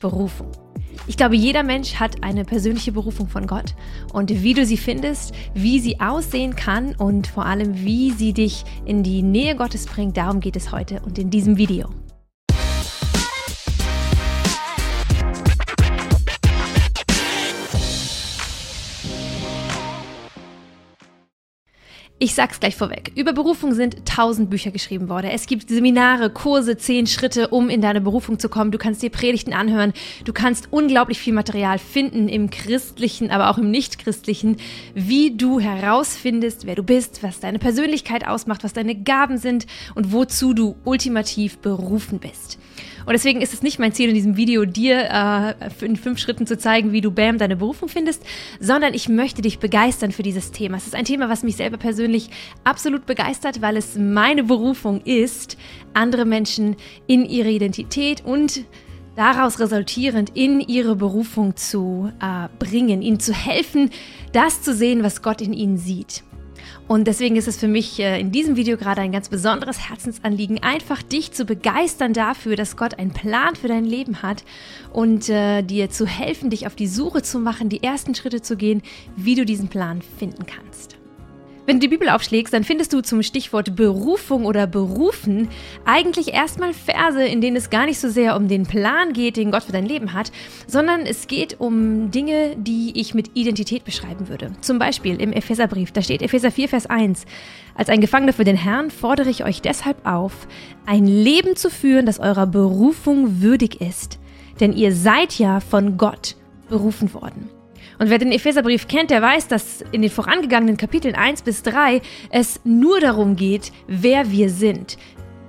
Berufung. Ich glaube, jeder Mensch hat eine persönliche Berufung von Gott. Und wie du sie findest, wie sie aussehen kann und vor allem, wie sie dich in die Nähe Gottes bringt, darum geht es heute und in diesem Video. Ich sag's gleich vorweg. Über Berufung sind tausend Bücher geschrieben worden. Es gibt Seminare, Kurse, zehn Schritte, um in deine Berufung zu kommen. Du kannst dir Predigten anhören. Du kannst unglaublich viel Material finden im christlichen, aber auch im nichtchristlichen, wie du herausfindest, wer du bist, was deine Persönlichkeit ausmacht, was deine Gaben sind und wozu du ultimativ berufen bist. Und deswegen ist es nicht mein Ziel in diesem Video, dir äh, in fünf Schritten zu zeigen, wie du Bam deine Berufung findest, sondern ich möchte dich begeistern für dieses Thema. Es ist ein Thema, was mich selber persönlich absolut begeistert, weil es meine Berufung ist, andere Menschen in ihre Identität und daraus resultierend in ihre Berufung zu äh, bringen, ihnen zu helfen, das zu sehen, was Gott in ihnen sieht. Und deswegen ist es für mich äh, in diesem Video gerade ein ganz besonderes Herzensanliegen, einfach dich zu begeistern dafür, dass Gott einen Plan für dein Leben hat und äh, dir zu helfen, dich auf die Suche zu machen, die ersten Schritte zu gehen, wie du diesen Plan finden kannst. Wenn du die Bibel aufschlägst, dann findest du zum Stichwort Berufung oder Berufen eigentlich erstmal Verse, in denen es gar nicht so sehr um den Plan geht, den Gott für dein Leben hat, sondern es geht um Dinge, die ich mit Identität beschreiben würde. Zum Beispiel im Epheserbrief, da steht Epheser 4, Vers 1. Als ein Gefangener für den Herrn fordere ich euch deshalb auf, ein Leben zu führen, das eurer Berufung würdig ist. Denn ihr seid ja von Gott berufen worden. Und wer den Epheserbrief kennt, der weiß, dass in den vorangegangenen Kapiteln 1 bis 3 es nur darum geht, wer wir sind,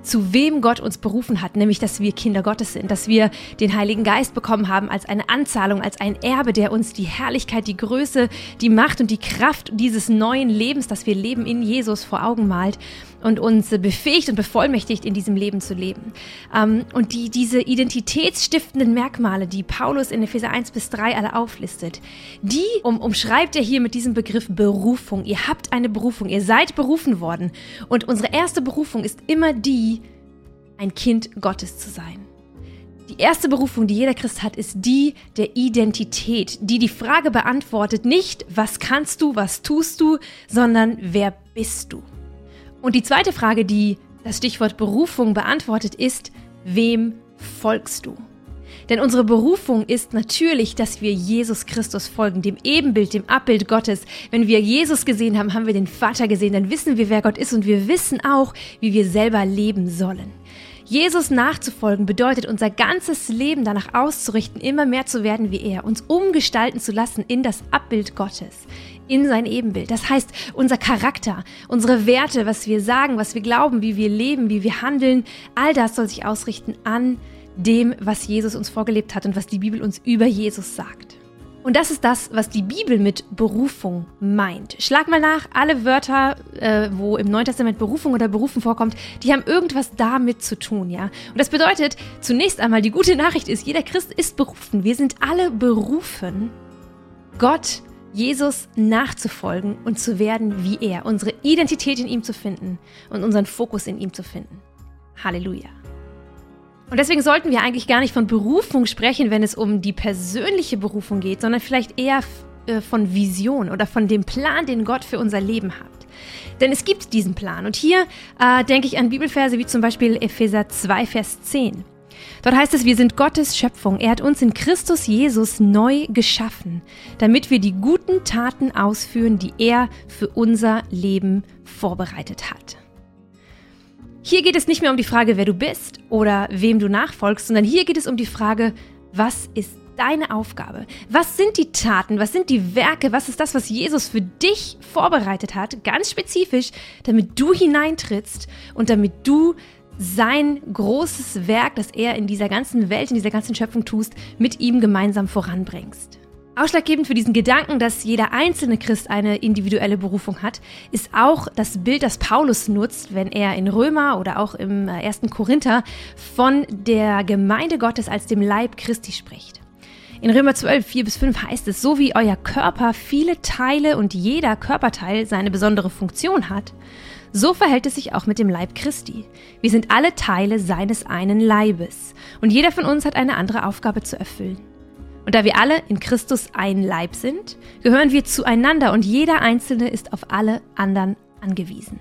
zu wem Gott uns berufen hat, nämlich dass wir Kinder Gottes sind, dass wir den Heiligen Geist bekommen haben als eine Anzahlung, als ein Erbe, der uns die Herrlichkeit, die Größe, die Macht und die Kraft dieses neuen Lebens, das wir leben in Jesus vor Augen malt und uns befähigt und bevollmächtigt, in diesem Leben zu leben. Ähm, und die, diese identitätsstiftenden Merkmale, die Paulus in Epheser 1 bis 3 alle auflistet, die um, umschreibt er hier mit diesem Begriff Berufung. Ihr habt eine Berufung, ihr seid berufen worden. Und unsere erste Berufung ist immer die, ein Kind Gottes zu sein. Die erste Berufung, die jeder Christ hat, ist die der Identität, die die Frage beantwortet, nicht was kannst du, was tust du, sondern wer bist du. Und die zweite Frage, die das Stichwort Berufung beantwortet, ist, wem folgst du? Denn unsere Berufung ist natürlich, dass wir Jesus Christus folgen, dem Ebenbild, dem Abbild Gottes. Wenn wir Jesus gesehen haben, haben wir den Vater gesehen, dann wissen wir, wer Gott ist und wir wissen auch, wie wir selber leben sollen. Jesus nachzufolgen bedeutet, unser ganzes Leben danach auszurichten, immer mehr zu werden wie er, uns umgestalten zu lassen in das Abbild Gottes, in sein Ebenbild. Das heißt, unser Charakter, unsere Werte, was wir sagen, was wir glauben, wie wir leben, wie wir handeln, all das soll sich ausrichten an dem, was Jesus uns vorgelebt hat und was die Bibel uns über Jesus sagt. Und das ist das, was die Bibel mit Berufung meint. Schlag mal nach, alle Wörter, äh, wo im Neuen Testament Berufung oder Berufen vorkommt, die haben irgendwas damit zu tun, ja. Und das bedeutet, zunächst einmal, die gute Nachricht ist, jeder Christ ist berufen. Wir sind alle berufen, Gott, Jesus nachzufolgen und zu werden wie er, unsere Identität in ihm zu finden und unseren Fokus in ihm zu finden. Halleluja. Und deswegen sollten wir eigentlich gar nicht von Berufung sprechen, wenn es um die persönliche Berufung geht, sondern vielleicht eher äh, von Vision oder von dem Plan, den Gott für unser Leben hat. Denn es gibt diesen Plan. Und hier äh, denke ich an Bibelverse wie zum Beispiel Epheser 2, Vers 10. Dort heißt es, wir sind Gottes Schöpfung. Er hat uns in Christus Jesus neu geschaffen, damit wir die guten Taten ausführen, die er für unser Leben vorbereitet hat. Hier geht es nicht mehr um die Frage, wer du bist oder wem du nachfolgst, sondern hier geht es um die Frage, was ist deine Aufgabe? Was sind die Taten? Was sind die Werke? Was ist das, was Jesus für dich vorbereitet hat? Ganz spezifisch, damit du hineintrittst und damit du sein großes Werk, das er in dieser ganzen Welt, in dieser ganzen Schöpfung tust, mit ihm gemeinsam voranbringst. Ausschlaggebend für diesen Gedanken, dass jeder einzelne Christ eine individuelle Berufung hat, ist auch das Bild, das Paulus nutzt, wenn er in Römer oder auch im äh, ersten Korinther von der Gemeinde Gottes als dem Leib Christi spricht. In Römer 12, 4 bis 5 heißt es, so wie euer Körper viele Teile und jeder Körperteil seine besondere Funktion hat, So verhält es sich auch mit dem Leib Christi. Wir sind alle Teile seines einen Leibes und jeder von uns hat eine andere Aufgabe zu erfüllen. Und da wir alle in Christus ein Leib sind, gehören wir zueinander und jeder Einzelne ist auf alle anderen angewiesen.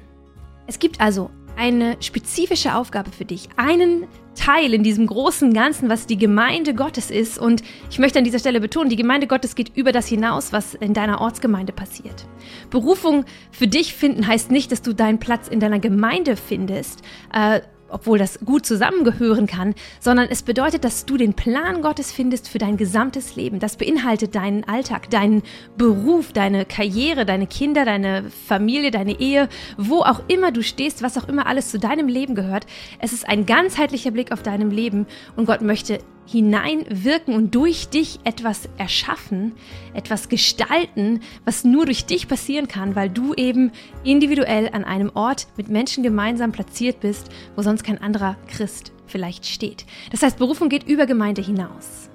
Es gibt also eine spezifische Aufgabe für dich, einen Teil in diesem großen Ganzen, was die Gemeinde Gottes ist. Und ich möchte an dieser Stelle betonen, die Gemeinde Gottes geht über das hinaus, was in deiner Ortsgemeinde passiert. Berufung für dich finden heißt nicht, dass du deinen Platz in deiner Gemeinde findest. Äh, obwohl das gut zusammengehören kann, sondern es bedeutet, dass du den Plan Gottes findest für dein gesamtes Leben. Das beinhaltet deinen Alltag, deinen Beruf, deine Karriere, deine Kinder, deine Familie, deine Ehe, wo auch immer du stehst, was auch immer alles zu deinem Leben gehört. Es ist ein ganzheitlicher Blick auf deinem Leben und Gott möchte hineinwirken und durch dich etwas erschaffen, etwas gestalten, was nur durch dich passieren kann, weil du eben individuell an einem Ort mit Menschen gemeinsam platziert bist, wo sonst kein anderer Christ vielleicht steht. Das heißt, Berufung geht über Gemeinde hinaus.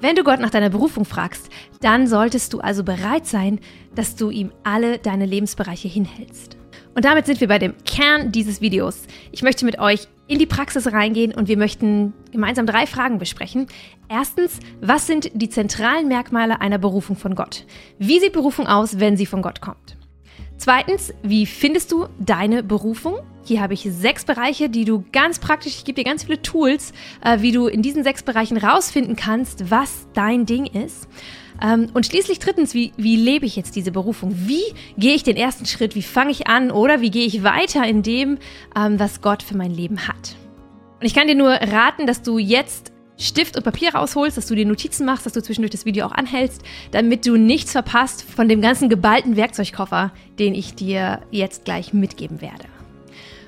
Wenn du Gott nach deiner Berufung fragst, dann solltest du also bereit sein, dass du ihm alle deine Lebensbereiche hinhältst. Und damit sind wir bei dem Kern dieses Videos. Ich möchte mit euch in die Praxis reingehen und wir möchten gemeinsam drei Fragen besprechen. Erstens, was sind die zentralen Merkmale einer Berufung von Gott? Wie sieht Berufung aus, wenn sie von Gott kommt? Zweitens, wie findest du deine Berufung? Hier habe ich sechs Bereiche, die du ganz praktisch, ich gebe dir ganz viele Tools, äh, wie du in diesen sechs Bereichen rausfinden kannst, was dein Ding ist. Ähm, und schließlich drittens, wie, wie lebe ich jetzt diese Berufung? Wie gehe ich den ersten Schritt? Wie fange ich an? Oder wie gehe ich weiter in dem, ähm, was Gott für mein Leben hat? Und ich kann dir nur raten, dass du jetzt Stift und Papier rausholst, dass du dir Notizen machst, dass du zwischendurch das Video auch anhältst, damit du nichts verpasst von dem ganzen geballten Werkzeugkoffer, den ich dir jetzt gleich mitgeben werde.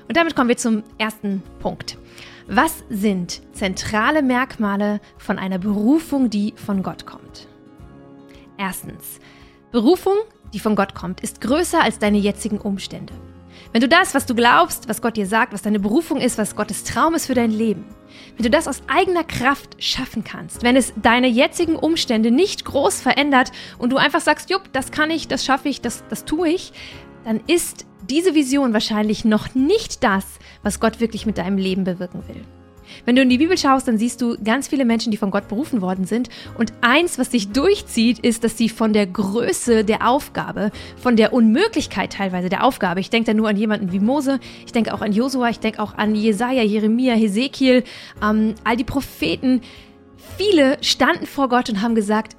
Und damit kommen wir zum ersten Punkt. Was sind zentrale Merkmale von einer Berufung, die von Gott kommt? Erstens, Berufung, die von Gott kommt, ist größer als deine jetzigen Umstände. Wenn du das, was du glaubst, was Gott dir sagt, was deine Berufung ist, was Gottes Traum ist für dein Leben, wenn du das aus eigener Kraft schaffen kannst, wenn es deine jetzigen Umstände nicht groß verändert und du einfach sagst, jupp, das kann ich, das schaffe ich, das, das tue ich, dann ist diese Vision wahrscheinlich noch nicht das, was Gott wirklich mit deinem Leben bewirken will. Wenn du in die Bibel schaust, dann siehst du ganz viele Menschen, die von Gott berufen worden sind. Und eins, was sich durchzieht, ist, dass sie von der Größe der Aufgabe, von der Unmöglichkeit teilweise der Aufgabe, ich denke da nur an jemanden wie Mose, ich denke auch an Josua, ich denke auch an Jesaja, Jeremia, Hesekiel, ähm, all die Propheten. Viele standen vor Gott und haben gesagt,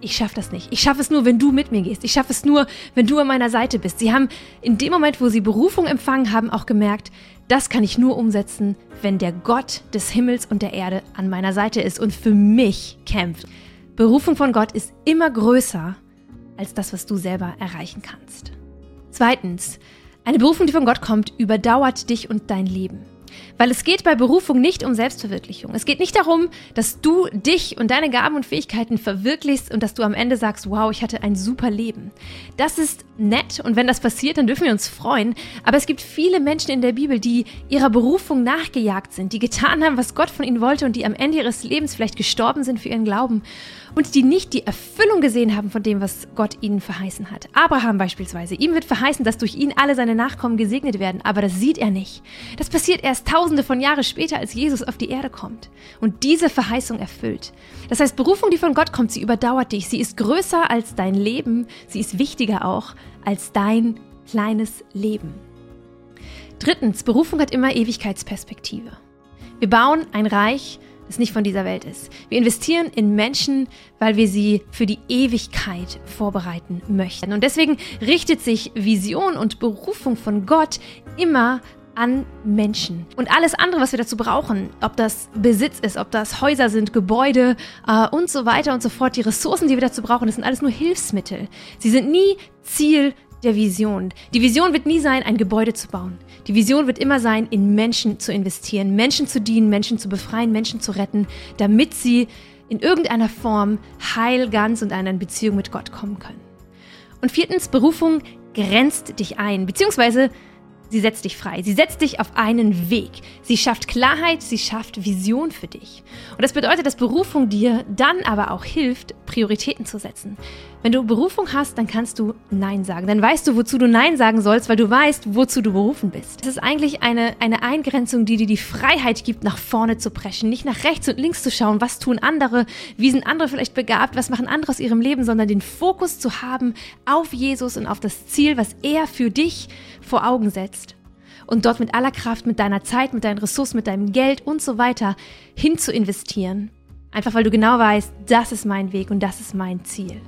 ich schaffe das nicht. Ich schaffe es nur, wenn du mit mir gehst. Ich schaffe es nur, wenn du an meiner Seite bist. Sie haben in dem Moment, wo sie Berufung empfangen haben, auch gemerkt, das kann ich nur umsetzen, wenn der Gott des Himmels und der Erde an meiner Seite ist und für mich kämpft. Berufung von Gott ist immer größer als das, was du selber erreichen kannst. Zweitens, eine Berufung, die von Gott kommt, überdauert dich und dein Leben. Weil es geht bei Berufung nicht um Selbstverwirklichung. Es geht nicht darum, dass du dich und deine Gaben und Fähigkeiten verwirklichst und dass du am Ende sagst, wow, ich hatte ein super Leben. Das ist nett und wenn das passiert, dann dürfen wir uns freuen. Aber es gibt viele Menschen in der Bibel, die ihrer Berufung nachgejagt sind, die getan haben, was Gott von ihnen wollte und die am Ende ihres Lebens vielleicht gestorben sind für ihren Glauben und die nicht die Erfüllung gesehen haben von dem, was Gott ihnen verheißen hat. Abraham beispielsweise, ihm wird verheißen, dass durch ihn alle seine Nachkommen gesegnet werden, aber das sieht er nicht. Das passiert erst tausende von Jahren später, als Jesus auf die Erde kommt und diese Verheißung erfüllt. Das heißt, Berufung, die von Gott kommt, sie überdauert dich, sie ist größer als dein Leben, sie ist wichtiger auch als dein kleines Leben. Drittens, Berufung hat immer Ewigkeitsperspektive. Wir bauen ein Reich, das nicht von dieser Welt ist. Wir investieren in Menschen, weil wir sie für die Ewigkeit vorbereiten möchten. Und deswegen richtet sich Vision und Berufung von Gott immer an Menschen. Und alles andere, was wir dazu brauchen, ob das Besitz ist, ob das Häuser sind, Gebäude äh, und so weiter und so fort, die Ressourcen, die wir dazu brauchen, das sind alles nur Hilfsmittel. Sie sind nie Ziel der Vision. Die Vision wird nie sein, ein Gebäude zu bauen. Die Vision wird immer sein, in Menschen zu investieren, Menschen zu dienen, Menschen zu befreien, Menschen zu retten, damit sie in irgendeiner Form heil, ganz und in eine Beziehung mit Gott kommen können. Und viertens, Berufung grenzt dich ein, beziehungsweise sie setzt dich frei. Sie setzt dich auf einen Weg. Sie schafft Klarheit, sie schafft Vision für dich. Und das bedeutet, dass Berufung dir dann aber auch hilft, Prioritäten zu setzen. Wenn du Berufung hast, dann kannst du Nein sagen. Dann weißt du, wozu du Nein sagen sollst, weil du weißt, wozu du berufen bist. Es ist eigentlich eine, eine Eingrenzung, die dir die Freiheit gibt, nach vorne zu preschen. Nicht nach rechts und links zu schauen, was tun andere, wie sind andere vielleicht begabt, was machen andere aus ihrem Leben, sondern den Fokus zu haben auf Jesus und auf das Ziel, was er für dich vor Augen setzt und dort mit aller Kraft, mit deiner Zeit, mit deinen Ressourcen, mit deinem Geld und so weiter hin zu investieren. Einfach weil du genau weißt, das ist mein Weg und das ist mein Ziel.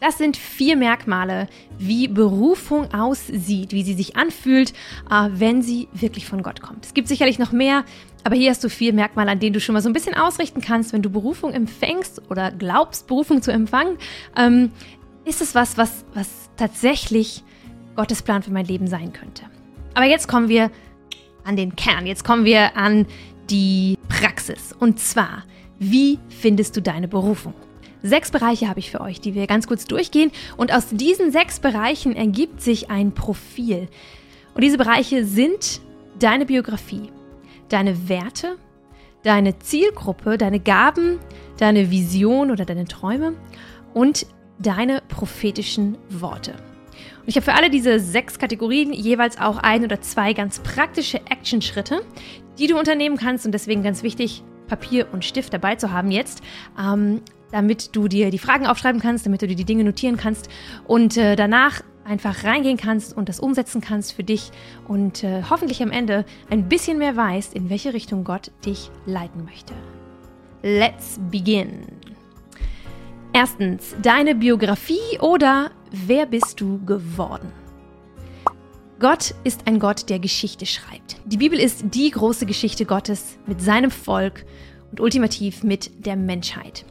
Das sind vier Merkmale, wie Berufung aussieht, wie sie sich anfühlt, äh, wenn sie wirklich von Gott kommt. Es gibt sicherlich noch mehr, aber hier hast du vier Merkmale, an denen du schon mal so ein bisschen ausrichten kannst, wenn du Berufung empfängst oder glaubst, Berufung zu empfangen. Ähm, ist es was, was, was tatsächlich Gottes Plan für mein Leben sein könnte? Aber jetzt kommen wir an den Kern. Jetzt kommen wir an die Praxis. Und zwar, wie findest du deine Berufung? Sechs Bereiche habe ich für euch, die wir ganz kurz durchgehen. Und aus diesen sechs Bereichen ergibt sich ein Profil. Und diese Bereiche sind deine Biografie, deine Werte, deine Zielgruppe, deine Gaben, deine Vision oder deine Träume und deine prophetischen Worte. Und ich habe für alle diese sechs Kategorien jeweils auch ein oder zwei ganz praktische Action-Schritte, die du unternehmen kannst und deswegen ganz wichtig, Papier und Stift dabei zu haben jetzt, ähm, damit du dir die Fragen aufschreiben kannst, damit du dir die Dinge notieren kannst und äh, danach einfach reingehen kannst und das umsetzen kannst für dich und äh, hoffentlich am Ende ein bisschen mehr weißt, in welche Richtung Gott dich leiten möchte. Let's begin. Erstens, deine Biografie oder wer bist du geworden? Gott ist ein Gott, der Geschichte schreibt. Die Bibel ist die große Geschichte Gottes mit seinem Volk und ultimativ mit der Menschheit.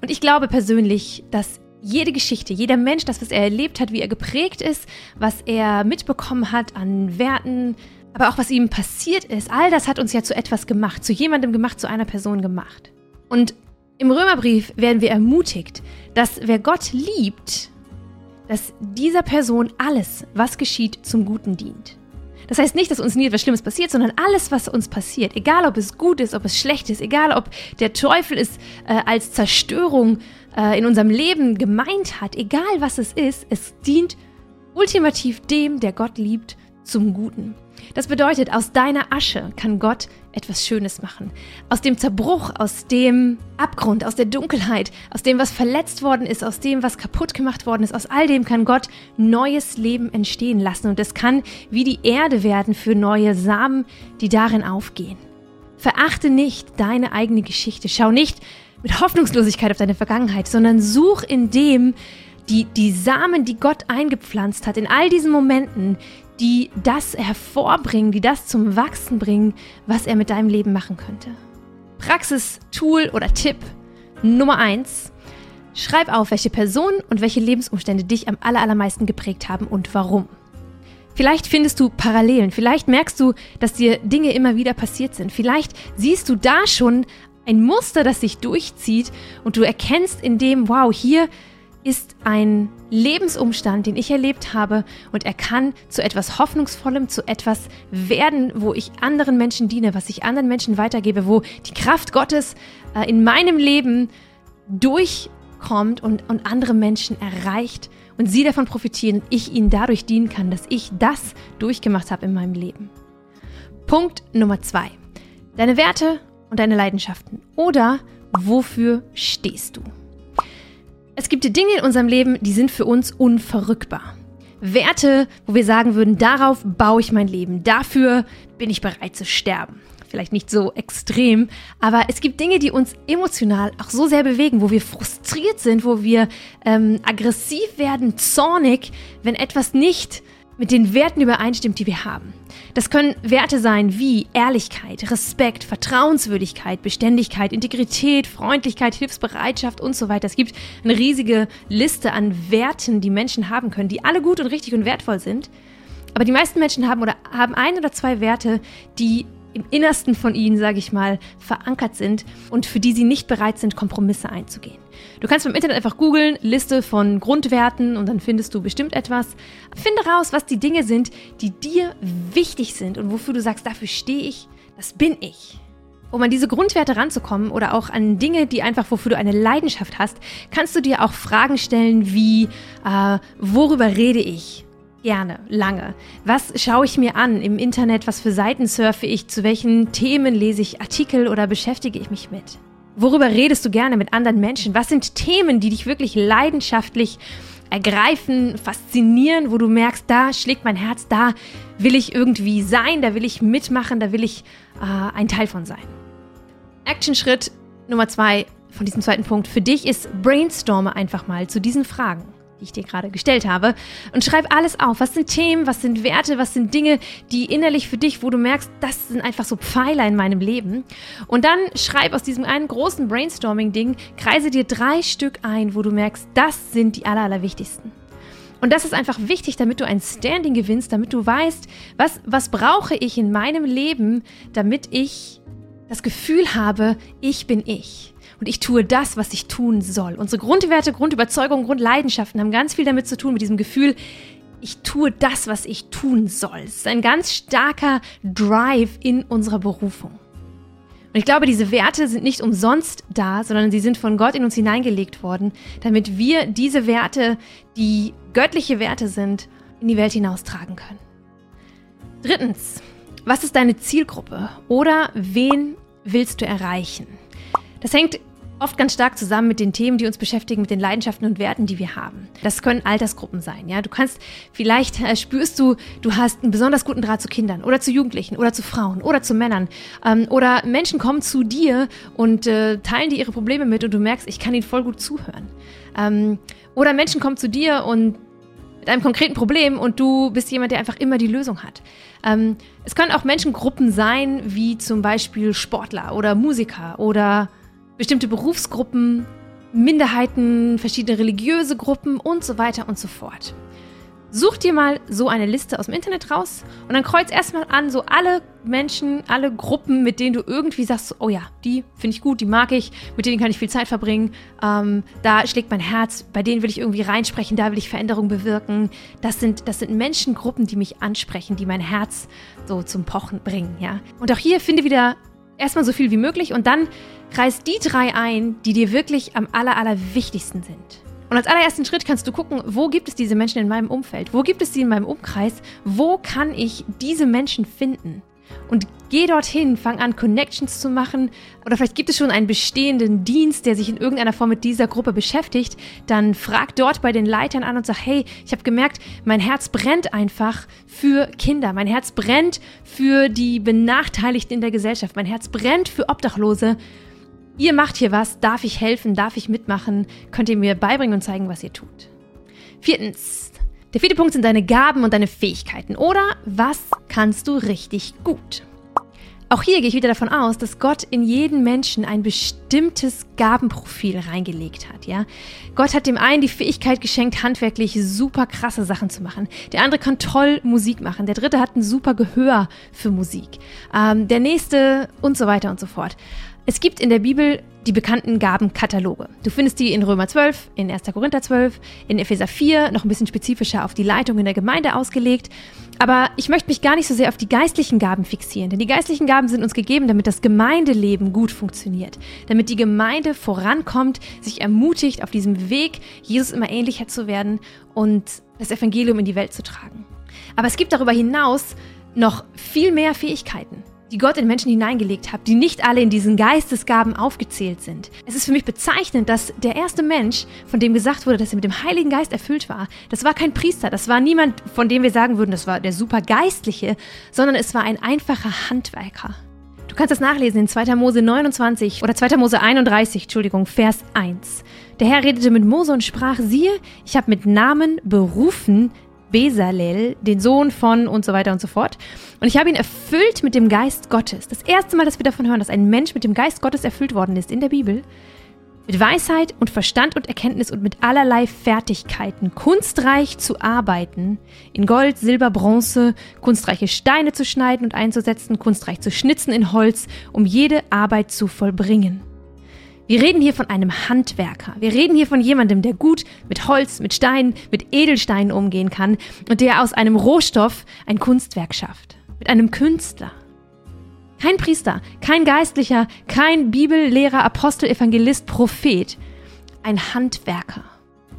Und ich glaube persönlich, dass jede Geschichte, jeder Mensch, das, was er erlebt hat, wie er geprägt ist, was er mitbekommen hat an Werten, aber auch was ihm passiert ist, all das hat uns ja zu etwas gemacht, zu jemandem gemacht, zu einer Person gemacht. Und im Römerbrief werden wir ermutigt, dass wer Gott liebt, dass dieser Person alles, was geschieht, zum Guten dient. Das heißt nicht, dass uns nie etwas Schlimmes passiert, sondern alles, was uns passiert, egal ob es gut ist, ob es schlecht ist, egal ob der Teufel es äh, als Zerstörung äh, in unserem Leben gemeint hat, egal was es ist, es dient ultimativ dem, der Gott liebt, zum Guten. Das bedeutet, aus deiner Asche kann Gott etwas Schönes machen. Aus dem Zerbruch, aus dem Abgrund, aus der Dunkelheit, aus dem, was verletzt worden ist, aus dem, was kaputt gemacht worden ist, aus all dem kann Gott neues Leben entstehen lassen. Und es kann wie die Erde werden für neue Samen, die darin aufgehen. Verachte nicht deine eigene Geschichte. Schau nicht mit Hoffnungslosigkeit auf deine Vergangenheit, sondern such in dem, die, die Samen, die Gott eingepflanzt hat, in all diesen Momenten, die das hervorbringen, die das zum Wachsen bringen, was er mit deinem Leben machen könnte. Praxis, Tool oder Tipp Nummer eins: Schreib auf, welche Personen und welche Lebensumstände dich am allermeisten geprägt haben und warum. Vielleicht findest du Parallelen, vielleicht merkst du, dass dir Dinge immer wieder passiert sind. Vielleicht siehst du da schon ein Muster, das sich durchzieht und du erkennst in dem, wow, hier ist ein Lebensumstand, den ich erlebt habe und er kann zu etwas Hoffnungsvollem, zu etwas werden, wo ich anderen Menschen diene, was ich anderen Menschen weitergebe, wo die Kraft Gottes äh, in meinem Leben durchkommt und, und andere Menschen erreicht und sie davon profitieren ich ihnen dadurch dienen kann, dass ich das durchgemacht habe in meinem Leben. Punkt Nummer zwei. Deine Werte und deine Leidenschaften oder wofür stehst du? Es gibt Dinge in unserem Leben, die sind für uns unverrückbar. Werte, wo wir sagen würden, darauf baue ich mein Leben, dafür bin ich bereit zu sterben. Vielleicht nicht so extrem, aber es gibt Dinge, die uns emotional auch so sehr bewegen, wo wir frustriert sind, wo wir ähm, aggressiv werden, zornig, wenn etwas nicht mit den Werten übereinstimmt, die wir haben. Das können Werte sein wie Ehrlichkeit, Respekt, Vertrauenswürdigkeit, Beständigkeit, Integrität, Freundlichkeit, Hilfsbereitschaft und so weiter. Es gibt eine riesige Liste an Werten, die Menschen haben können, die alle gut und richtig und wertvoll sind. Aber die meisten Menschen haben oder haben ein oder zwei Werte, die im Innersten von ihnen, sage ich mal, verankert sind und für die sie nicht bereit sind, Kompromisse einzugehen. Du kannst beim Internet einfach googeln, Liste von Grundwerten und dann findest du bestimmt etwas. Finde raus, was die Dinge sind, die dir wichtig sind und wofür du sagst, dafür stehe ich, das bin ich. Um an diese Grundwerte ranzukommen oder auch an Dinge, die einfach, wofür du eine Leidenschaft hast, kannst du dir auch Fragen stellen wie, äh, worüber rede ich? Gerne, lange. Was schaue ich mir an im Internet? Was für Seiten surfe ich? Zu welchen Themen lese ich Artikel oder beschäftige ich mich mit? Worüber redest du gerne mit anderen Menschen? Was sind Themen, die dich wirklich leidenschaftlich ergreifen, faszinieren, wo du merkst, da schlägt mein Herz, da will ich irgendwie sein, da will ich mitmachen, da will ich äh, ein Teil von sein. Action-Schritt Nummer zwei von diesem zweiten Punkt für dich ist, brainstorme einfach mal zu diesen Fragen die ich dir gerade gestellt habe, und schreib alles auf. Was sind Themen, was sind Werte, was sind Dinge, die innerlich für dich, wo du merkst, das sind einfach so Pfeiler in meinem Leben. Und dann schreib aus diesem einen großen Brainstorming-Ding, kreise dir drei Stück ein, wo du merkst, das sind die aller, allerwichtigsten. Und das ist einfach wichtig, damit du ein Standing gewinnst, damit du weißt, was, was brauche ich in meinem Leben, damit ich das Gefühl habe, ich bin ich. Und ich tue das, was ich tun soll. Unsere Grundwerte, Grundüberzeugungen, Grundleidenschaften haben ganz viel damit zu tun, mit diesem Gefühl, ich tue das, was ich tun soll. Es ist ein ganz starker Drive in unserer Berufung. Und ich glaube, diese Werte sind nicht umsonst da, sondern sie sind von Gott in uns hineingelegt worden, damit wir diese Werte, die göttliche Werte sind, in die Welt hinaustragen können. Drittens, was ist deine Zielgruppe oder wen willst du erreichen? Das hängt oft ganz stark zusammen mit den Themen, die uns beschäftigen, mit den Leidenschaften und Werten, die wir haben. Das können Altersgruppen sein, ja. Du kannst, vielleicht äh, spürst du, du hast einen besonders guten Draht zu Kindern oder zu Jugendlichen oder zu Frauen oder zu Männern. Ähm, oder Menschen kommen zu dir und äh, teilen dir ihre Probleme mit und du merkst, ich kann ihnen voll gut zuhören. Ähm, oder Menschen kommen zu dir und mit einem konkreten Problem und du bist jemand, der einfach immer die Lösung hat. Ähm, es können auch Menschengruppen sein, wie zum Beispiel Sportler oder Musiker oder bestimmte Berufsgruppen, Minderheiten, verschiedene religiöse Gruppen und so weiter und so fort. Such dir mal so eine Liste aus dem Internet raus und dann kreuz erstmal an, so alle Menschen, alle Gruppen, mit denen du irgendwie sagst, oh ja, die finde ich gut, die mag ich, mit denen kann ich viel Zeit verbringen, ähm, da schlägt mein Herz, bei denen will ich irgendwie reinsprechen, da will ich Veränderung bewirken. Das sind, das sind Menschengruppen, die mich ansprechen, die mein Herz so zum Pochen bringen, ja. Und auch hier finde wieder erstmal so viel wie möglich und dann kreis die drei ein, die dir wirklich am aller, aller wichtigsten sind. Und als allerersten Schritt kannst du gucken, wo gibt es diese Menschen in meinem Umfeld? Wo gibt es sie in meinem Umkreis? Wo kann ich diese Menschen finden? Und geh dorthin, fang an, Connections zu machen. Oder vielleicht gibt es schon einen bestehenden Dienst, der sich in irgendeiner Form mit dieser Gruppe beschäftigt. Dann frag dort bei den Leitern an und sag, hey, ich habe gemerkt, mein Herz brennt einfach für Kinder. Mein Herz brennt für die Benachteiligten in der Gesellschaft. Mein Herz brennt für Obdachlose. Ihr macht hier was, darf ich helfen, darf ich mitmachen? Könnt ihr mir beibringen und zeigen, was ihr tut? Viertens, der vierte Punkt sind deine Gaben und deine Fähigkeiten. Oder was kannst du richtig gut? Auch hier gehe ich wieder davon aus, dass Gott in jeden Menschen ein bestimmtes Gabenprofil reingelegt hat, ja. Gott hat dem einen die Fähigkeit geschenkt, handwerklich super krasse Sachen zu machen. Der andere kann toll Musik machen. Der dritte hat ein super Gehör für Musik. Ähm, der nächste und so weiter und so fort. Es gibt in der Bibel die bekannten Gabenkataloge. Du findest die in Römer 12, in 1. Korinther 12, in Epheser 4, noch ein bisschen spezifischer auf die Leitung in der Gemeinde ausgelegt. Aber ich möchte mich gar nicht so sehr auf die geistlichen Gaben fixieren, denn die geistlichen Gaben sind uns gegeben, damit das Gemeindeleben gut funktioniert, damit die Gemeinde vorankommt, sich ermutigt, auf diesem Weg Jesus immer ähnlicher zu werden und das Evangelium in die Welt zu tragen. Aber es gibt darüber hinaus noch viel mehr Fähigkeiten die Gott in Menschen hineingelegt hat, die nicht alle in diesen Geistesgaben aufgezählt sind. Es ist für mich bezeichnend, dass der erste Mensch, von dem gesagt wurde, dass er mit dem Heiligen Geist erfüllt war, das war kein Priester, das war niemand, von dem wir sagen würden, das war der Supergeistliche, sondern es war ein einfacher Handwerker. Du kannst das nachlesen in 2. Mose 29 oder 2. Mose 31, Entschuldigung, Vers 1. Der Herr redete mit Mose und sprach, siehe, ich habe mit Namen berufen Besalel, den Sohn von und so weiter und so fort. Und ich habe ihn erfüllt mit dem Geist Gottes. Das erste Mal, dass wir davon hören, dass ein Mensch mit dem Geist Gottes erfüllt worden ist in der Bibel. Mit Weisheit und Verstand und Erkenntnis und mit allerlei Fertigkeiten, kunstreich zu arbeiten, in Gold, Silber, Bronze, kunstreiche Steine zu schneiden und einzusetzen, kunstreich zu schnitzen in Holz, um jede Arbeit zu vollbringen. Wir reden hier von einem Handwerker. Wir reden hier von jemandem, der gut mit Holz, mit Steinen, mit Edelsteinen umgehen kann und der aus einem Rohstoff ein Kunstwerk schafft. Mit einem Künstler. Kein Priester, kein Geistlicher, kein Bibellehrer, Apostel, Evangelist, Prophet. Ein Handwerker.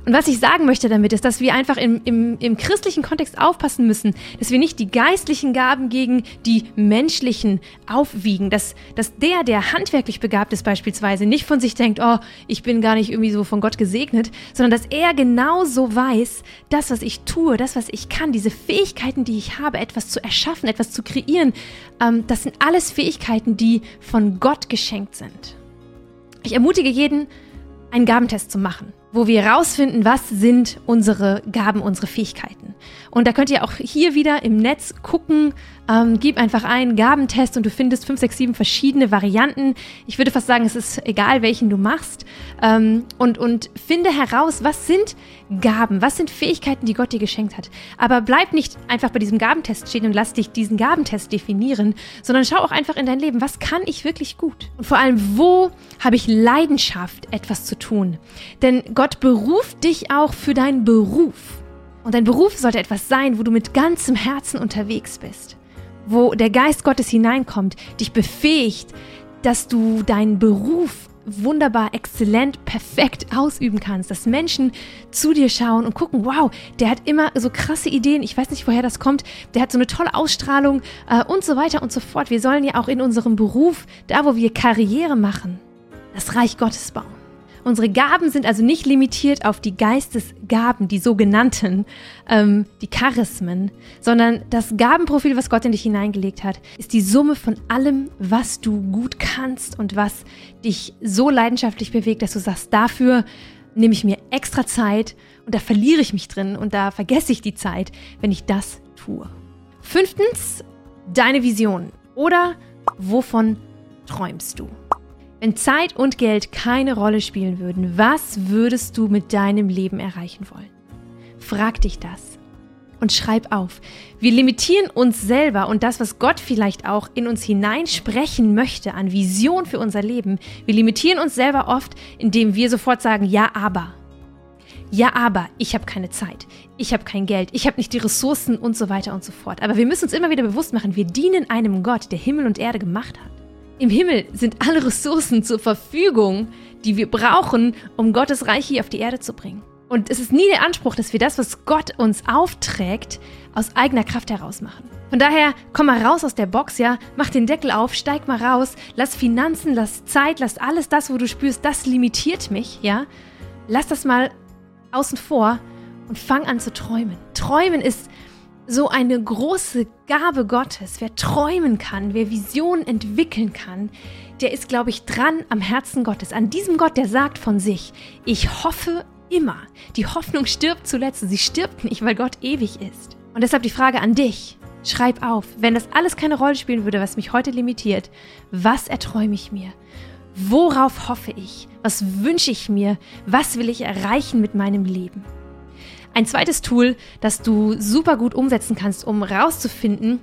Und was ich sagen möchte damit ist, dass wir einfach im, im, im christlichen Kontext aufpassen müssen, dass wir nicht die geistlichen Gaben gegen die menschlichen aufwiegen, dass, dass der, der handwerklich begabt ist beispielsweise, nicht von sich denkt, oh, ich bin gar nicht irgendwie so von Gott gesegnet, sondern dass er genauso weiß, das, was ich tue, das, was ich kann, diese Fähigkeiten, die ich habe, etwas zu erschaffen, etwas zu kreieren, ähm, das sind alles Fähigkeiten, die von Gott geschenkt sind. Ich ermutige jeden, einen Gabentest zu machen wo wir herausfinden, was sind unsere Gaben, unsere Fähigkeiten. Und da könnt ihr auch hier wieder im Netz gucken, ähm, gib einfach ein Gabentest und du findest fünf, sechs, sieben verschiedene Varianten. Ich würde fast sagen, es ist egal, welchen du machst. Ähm, und, und finde heraus, was sind Gaben, was sind Fähigkeiten, die Gott dir geschenkt hat. Aber bleib nicht einfach bei diesem Gabentest stehen und lass dich diesen Gabentest definieren, sondern schau auch einfach in dein Leben, was kann ich wirklich gut? Und vor allem, wo habe ich Leidenschaft, etwas zu tun? Denn Gott beruft dich auch für deinen Beruf. Und dein Beruf sollte etwas sein, wo du mit ganzem Herzen unterwegs bist wo der Geist Gottes hineinkommt, dich befähigt, dass du deinen Beruf wunderbar, exzellent, perfekt ausüben kannst, dass Menschen zu dir schauen und gucken, wow, der hat immer so krasse Ideen, ich weiß nicht, woher das kommt, der hat so eine tolle Ausstrahlung äh, und so weiter und so fort. Wir sollen ja auch in unserem Beruf, da wo wir Karriere machen, das Reich Gottes bauen. Unsere Gaben sind also nicht limitiert auf die Geistesgaben, die sogenannten, ähm, die Charismen, sondern das Gabenprofil, was Gott in dich hineingelegt hat, ist die Summe von allem, was du gut kannst und was dich so leidenschaftlich bewegt, dass du sagst, dafür nehme ich mir extra Zeit und da verliere ich mich drin und da vergesse ich die Zeit, wenn ich das tue. Fünftens, deine Vision oder wovon träumst du? Wenn Zeit und Geld keine Rolle spielen würden, was würdest du mit deinem Leben erreichen wollen? Frag dich das und schreib auf. Wir limitieren uns selber und das, was Gott vielleicht auch in uns hineinsprechen möchte an Vision für unser Leben, wir limitieren uns selber oft, indem wir sofort sagen, ja, aber. Ja, aber ich habe keine Zeit, ich habe kein Geld, ich habe nicht die Ressourcen und so weiter und so fort. Aber wir müssen uns immer wieder bewusst machen, wir dienen einem Gott, der Himmel und Erde gemacht hat. Im Himmel sind alle Ressourcen zur Verfügung, die wir brauchen, um Gottes Reich hier auf die Erde zu bringen. Und es ist nie der Anspruch, dass wir das, was Gott uns aufträgt, aus eigener Kraft heraus machen. Von daher, komm mal raus aus der Box, ja, mach den Deckel auf, steig mal raus, lass Finanzen, lass Zeit, lass alles das, wo du spürst, das limitiert mich, ja. Lass das mal außen vor und fang an zu träumen. Träumen ist so eine große Gabe Gottes. Wer träumen kann, wer Visionen entwickeln kann, der ist, glaube ich, dran am Herzen Gottes. An diesem Gott, der sagt von sich, ich hoffe immer. Die Hoffnung stirbt zuletzt. Sie stirbt nicht, weil Gott ewig ist. Und deshalb die Frage an dich. Schreib auf, wenn das alles keine Rolle spielen würde, was mich heute limitiert, was erträume ich mir? Worauf hoffe ich? Was wünsche ich mir? Was will ich erreichen mit meinem Leben? Ein zweites Tool, das du super gut umsetzen kannst, um rauszufinden,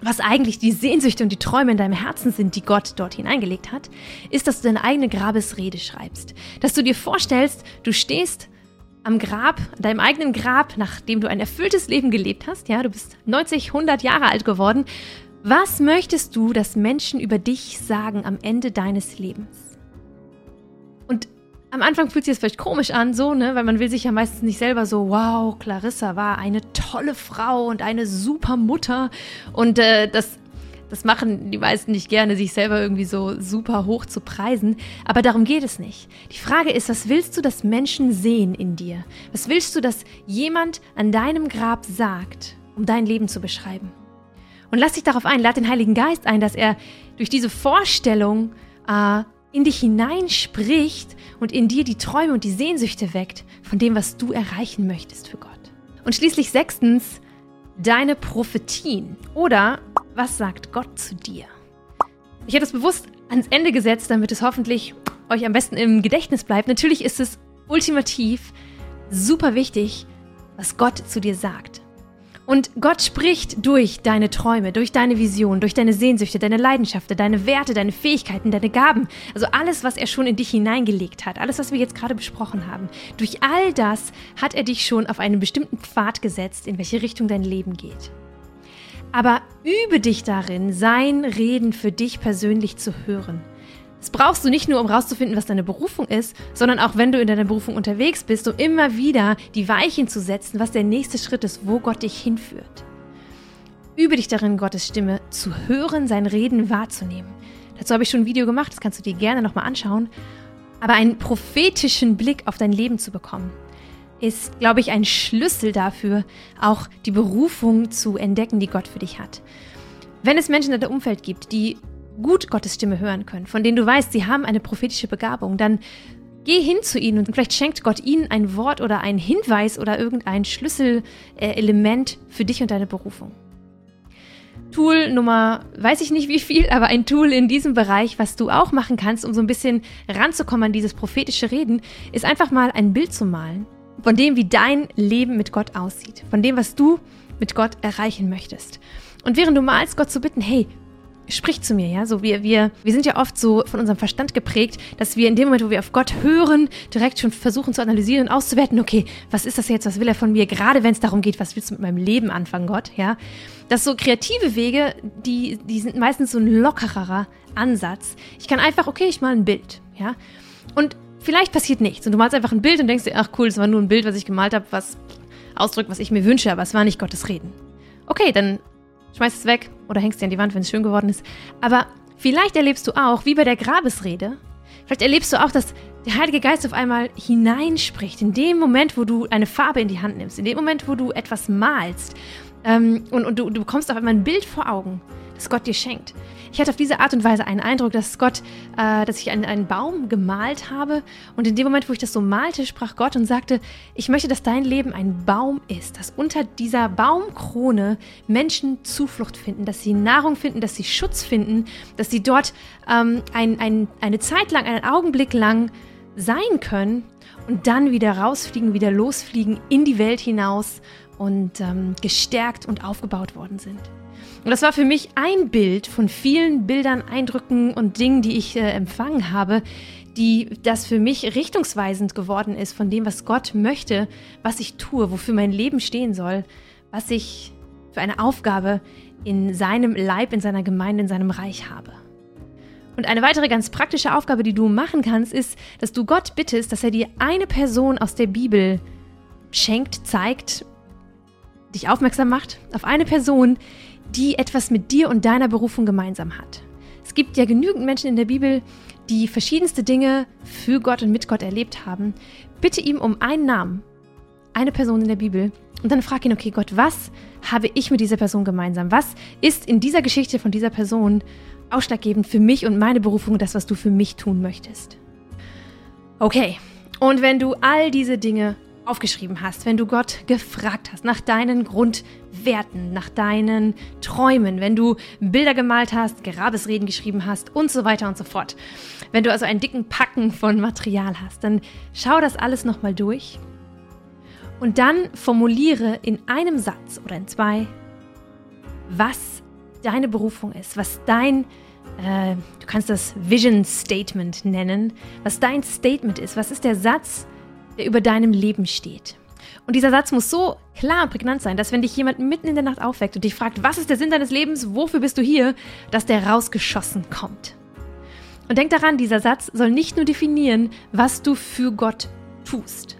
was eigentlich die Sehnsüchte und die Träume in deinem Herzen sind, die Gott dort hineingelegt hat, ist, dass du deine eigene Grabesrede schreibst. Dass du dir vorstellst, du stehst am Grab, deinem eigenen Grab, nachdem du ein erfülltes Leben gelebt hast, ja, du bist 90, 100 Jahre alt geworden. Was möchtest du, dass Menschen über dich sagen am Ende deines Lebens? Und am Anfang fühlt sich das vielleicht komisch an, so, ne, weil man will sich ja meistens nicht selber so, wow, Clarissa war eine tolle Frau und eine super Mutter. Und äh, das, das machen die meisten nicht gerne, sich selber irgendwie so super hoch zu preisen. Aber darum geht es nicht. Die Frage ist, was willst du, dass Menschen sehen in dir? Was willst du, dass jemand an deinem Grab sagt, um dein Leben zu beschreiben? Und lass dich darauf ein, lad den Heiligen Geist ein, dass er durch diese Vorstellung äh, in dich hineinspricht und in dir die Träume und die Sehnsüchte weckt von dem, was du erreichen möchtest für Gott. Und schließlich sechstens, deine Prophetien oder was sagt Gott zu dir? Ich habe das bewusst ans Ende gesetzt, damit es hoffentlich euch am besten im Gedächtnis bleibt. Natürlich ist es ultimativ super wichtig, was Gott zu dir sagt. Und Gott spricht durch deine Träume, durch deine Vision, durch deine Sehnsüchte, deine Leidenschaften, deine Werte, deine Fähigkeiten, deine Gaben. Also alles, was er schon in dich hineingelegt hat, alles, was wir jetzt gerade besprochen haben. Durch all das hat er dich schon auf einen bestimmten Pfad gesetzt, in welche Richtung dein Leben geht. Aber übe dich darin, sein Reden für dich persönlich zu hören. Das brauchst du nicht nur, um rauszufinden, was deine Berufung ist, sondern auch wenn du in deiner Berufung unterwegs bist, um immer wieder die Weichen zu setzen, was der nächste Schritt ist, wo Gott dich hinführt. Übe dich darin, Gottes Stimme zu hören, sein Reden wahrzunehmen. Dazu habe ich schon ein Video gemacht, das kannst du dir gerne nochmal anschauen. Aber einen prophetischen Blick auf dein Leben zu bekommen, ist, glaube ich, ein Schlüssel dafür, auch die Berufung zu entdecken, die Gott für dich hat. Wenn es Menschen in deinem Umfeld gibt, die gut Gottes Stimme hören können, von denen du weißt, sie haben eine prophetische Begabung, dann geh hin zu ihnen und vielleicht schenkt Gott ihnen ein Wort oder einen Hinweis oder irgendein Schlüsselelement für dich und deine Berufung. Tool Nummer, weiß ich nicht wie viel, aber ein Tool in diesem Bereich, was du auch machen kannst, um so ein bisschen ranzukommen an dieses prophetische Reden, ist einfach mal ein Bild zu malen von dem, wie dein Leben mit Gott aussieht, von dem, was du mit Gott erreichen möchtest. Und während du malst, Gott zu bitten, hey, sprich zu mir, ja. So wir, wir, wir sind ja oft so von unserem Verstand geprägt, dass wir in dem Moment, wo wir auf Gott hören, direkt schon versuchen zu analysieren und auszuwerten, okay, was ist das jetzt, was will er von mir, gerade wenn es darum geht, was willst du mit meinem Leben anfangen, Gott, ja. Das so kreative Wege, die, die sind meistens so ein lockerer Ansatz. Ich kann einfach, okay, ich mal ein Bild, ja. Und vielleicht passiert nichts. Und du malst einfach ein Bild und denkst dir, ach cool, das war nur ein Bild, was ich gemalt habe, was ausdrückt, was ich mir wünsche, aber es war nicht Gottes Reden. Okay, dann schmeiß es weg oder hängst dir an die Wand, wenn es schön geworden ist. Aber vielleicht erlebst du auch, wie bei der Grabesrede, vielleicht erlebst du auch, dass der Heilige Geist auf einmal hineinspricht, in dem Moment, wo du eine Farbe in die Hand nimmst, in dem Moment, wo du etwas malst ähm, und, und du, du bekommst auf einmal ein Bild vor Augen das Gott dir schenkt. Ich hatte auf diese Art und Weise einen Eindruck, dass Gott, äh, dass ich einen, einen Baum gemalt habe und in dem Moment, wo ich das so malte, sprach Gott und sagte, ich möchte, dass dein Leben ein Baum ist, dass unter dieser Baumkrone Menschen Zuflucht finden, dass sie Nahrung finden, dass sie Schutz finden, dass sie dort ähm, ein, ein, eine Zeit lang, einen Augenblick lang sein können und dann wieder rausfliegen, wieder losfliegen in die Welt hinaus und ähm, gestärkt und aufgebaut worden sind. Und das war für mich ein Bild von vielen Bildern, Eindrücken und Dingen, die ich äh, empfangen habe, die das für mich richtungsweisend geworden ist von dem, was Gott möchte, was ich tue, wofür mein Leben stehen soll, was ich für eine Aufgabe in seinem Leib, in seiner Gemeinde, in seinem Reich habe. Und eine weitere ganz praktische Aufgabe, die du machen kannst, ist, dass du Gott bittest, dass er dir eine Person aus der Bibel schenkt, zeigt, dich aufmerksam macht auf eine Person, die etwas mit dir und deiner Berufung gemeinsam hat. Es gibt ja genügend Menschen in der Bibel, die verschiedenste Dinge für Gott und mit Gott erlebt haben. Bitte ihm um einen Namen, eine Person in der Bibel und dann frag ihn, okay Gott, was habe ich mit dieser Person gemeinsam? Was ist in dieser Geschichte von dieser Person ausschlaggebend für mich und meine Berufung, das, was du für mich tun möchtest? Okay, und wenn du all diese Dinge aufgeschrieben hast, wenn du Gott gefragt hast nach deinen Grundwerten, nach deinen Träumen, wenn du Bilder gemalt hast, Grabesreden geschrieben hast und so weiter und so fort. Wenn du also einen dicken Packen von Material hast, dann schau das alles nochmal durch und dann formuliere in einem Satz oder in zwei, was deine Berufung ist, was dein äh, du kannst das Vision Statement nennen, was dein Statement ist. Was ist der Satz, der über deinem Leben steht. Und dieser Satz muss so klar und prägnant sein, dass wenn dich jemand mitten in der Nacht aufweckt und dich fragt, was ist der Sinn deines Lebens, wofür bist du hier, dass der rausgeschossen kommt. Und denk daran, dieser Satz soll nicht nur definieren, was du für Gott tust.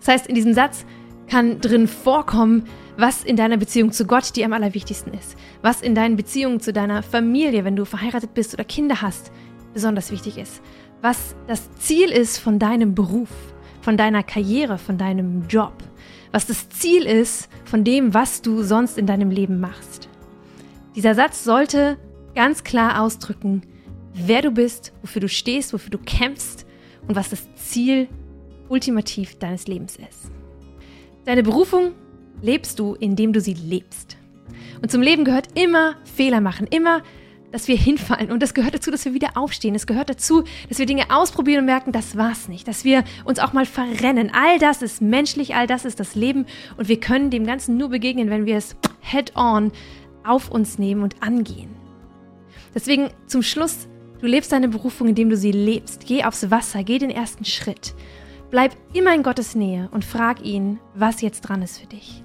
Das heißt, in diesem Satz kann drin vorkommen, was in deiner Beziehung zu Gott dir am allerwichtigsten ist, was in deinen Beziehungen zu deiner Familie, wenn du verheiratet bist oder Kinder hast, besonders wichtig ist, was das Ziel ist von deinem Beruf, von deiner Karriere, von deinem Job, was das Ziel ist von dem, was du sonst in deinem Leben machst. Dieser Satz sollte ganz klar ausdrücken, wer du bist, wofür du stehst, wofür du kämpfst und was das Ziel ultimativ deines Lebens ist. Deine Berufung lebst du, indem du sie lebst. Und zum Leben gehört immer Fehler machen, immer dass wir hinfallen. Und das gehört dazu, dass wir wieder aufstehen. Es gehört dazu, dass wir Dinge ausprobieren und merken, das war's nicht. Dass wir uns auch mal verrennen. All das ist menschlich, all das ist das Leben. Und wir können dem Ganzen nur begegnen, wenn wir es head-on auf uns nehmen und angehen. Deswegen zum Schluss, du lebst deine Berufung, indem du sie lebst. Geh aufs Wasser, geh den ersten Schritt. Bleib immer in Gottes Nähe und frag ihn, was jetzt dran ist für dich.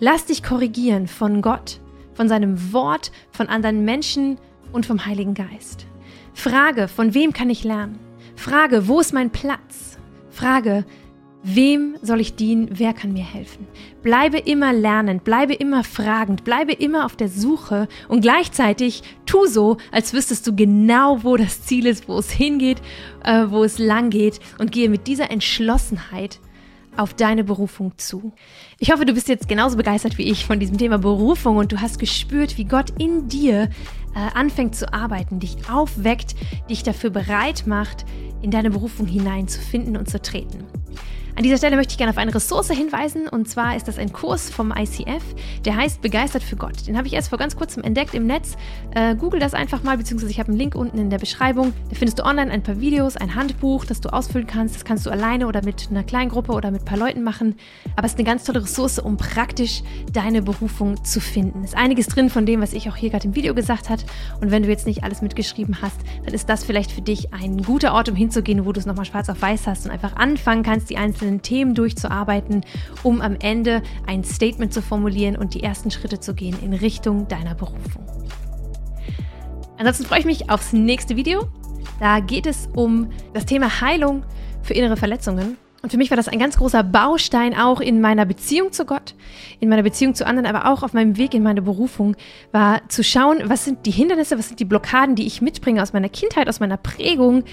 Lass dich korrigieren von Gott von seinem Wort, von anderen Menschen und vom Heiligen Geist. Frage, von wem kann ich lernen? Frage, wo ist mein Platz? Frage, Wem soll ich dienen? Wer kann mir helfen? Bleibe immer lernend, bleibe immer fragend, bleibe immer auf der Suche und gleichzeitig tu so, als wüsstest du genau, wo das Ziel ist, wo es hingeht, äh, wo es lang geht und gehe mit dieser Entschlossenheit auf deine Berufung zu. Ich hoffe, du bist jetzt genauso begeistert wie ich von diesem Thema Berufung und du hast gespürt, wie Gott in dir anfängt zu arbeiten, dich aufweckt, dich dafür bereit macht, in deine Berufung hineinzufinden und zu treten. An dieser Stelle möchte ich gerne auf eine Ressource hinweisen und zwar ist das ein Kurs vom ICF, der heißt Begeistert für Gott. Den habe ich erst vor ganz kurzem entdeckt im Netz. Äh, Google das einfach mal, beziehungsweise ich habe einen Link unten in der Beschreibung. Da findest du online ein paar Videos, ein Handbuch, das du ausfüllen kannst. Das kannst du alleine oder mit einer kleinen Gruppe oder mit ein paar Leuten machen. Aber es ist eine ganz tolle Ressource, um praktisch deine Berufung zu finden. Es ist einiges drin von dem, was ich auch hier gerade im Video gesagt habe. Und wenn du jetzt nicht alles mitgeschrieben hast, dann ist das vielleicht für dich ein guter Ort, um hinzugehen, wo du es nochmal schwarz auf weiß hast und einfach anfangen kannst, die einzelnen einzelnen Themen durchzuarbeiten, um am Ende ein Statement zu formulieren und die ersten Schritte zu gehen in Richtung deiner Berufung. Ansonsten freue ich mich aufs nächste Video. Da geht es um das Thema Heilung für innere Verletzungen. Und für mich war das ein ganz großer Baustein auch in meiner Beziehung zu Gott, in meiner Beziehung zu anderen, aber auch auf meinem Weg in meine Berufung, war zu schauen, was sind die Hindernisse, was sind die Blockaden, die ich mitbringe aus meiner Kindheit, aus meiner Prägung,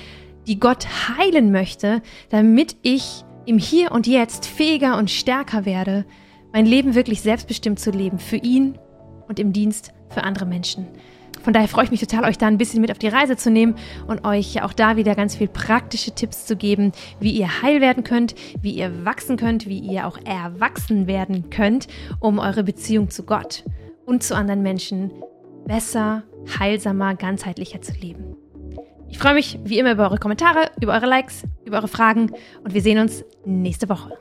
die Gott heilen möchte, damit ich im Hier und Jetzt fähiger und stärker werde, mein Leben wirklich selbstbestimmt zu leben, für ihn und im Dienst für andere Menschen. Von daher freue ich mich total, euch da ein bisschen mit auf die Reise zu nehmen und euch auch da wieder ganz viel praktische Tipps zu geben, wie ihr heil werden könnt, wie ihr wachsen könnt, wie ihr auch erwachsen werden könnt, um eure Beziehung zu Gott und zu anderen Menschen besser, heilsamer, ganzheitlicher zu leben. Ich freue mich wie immer über eure Kommentare, über eure Likes, über eure Fragen und wir sehen uns nächste Woche.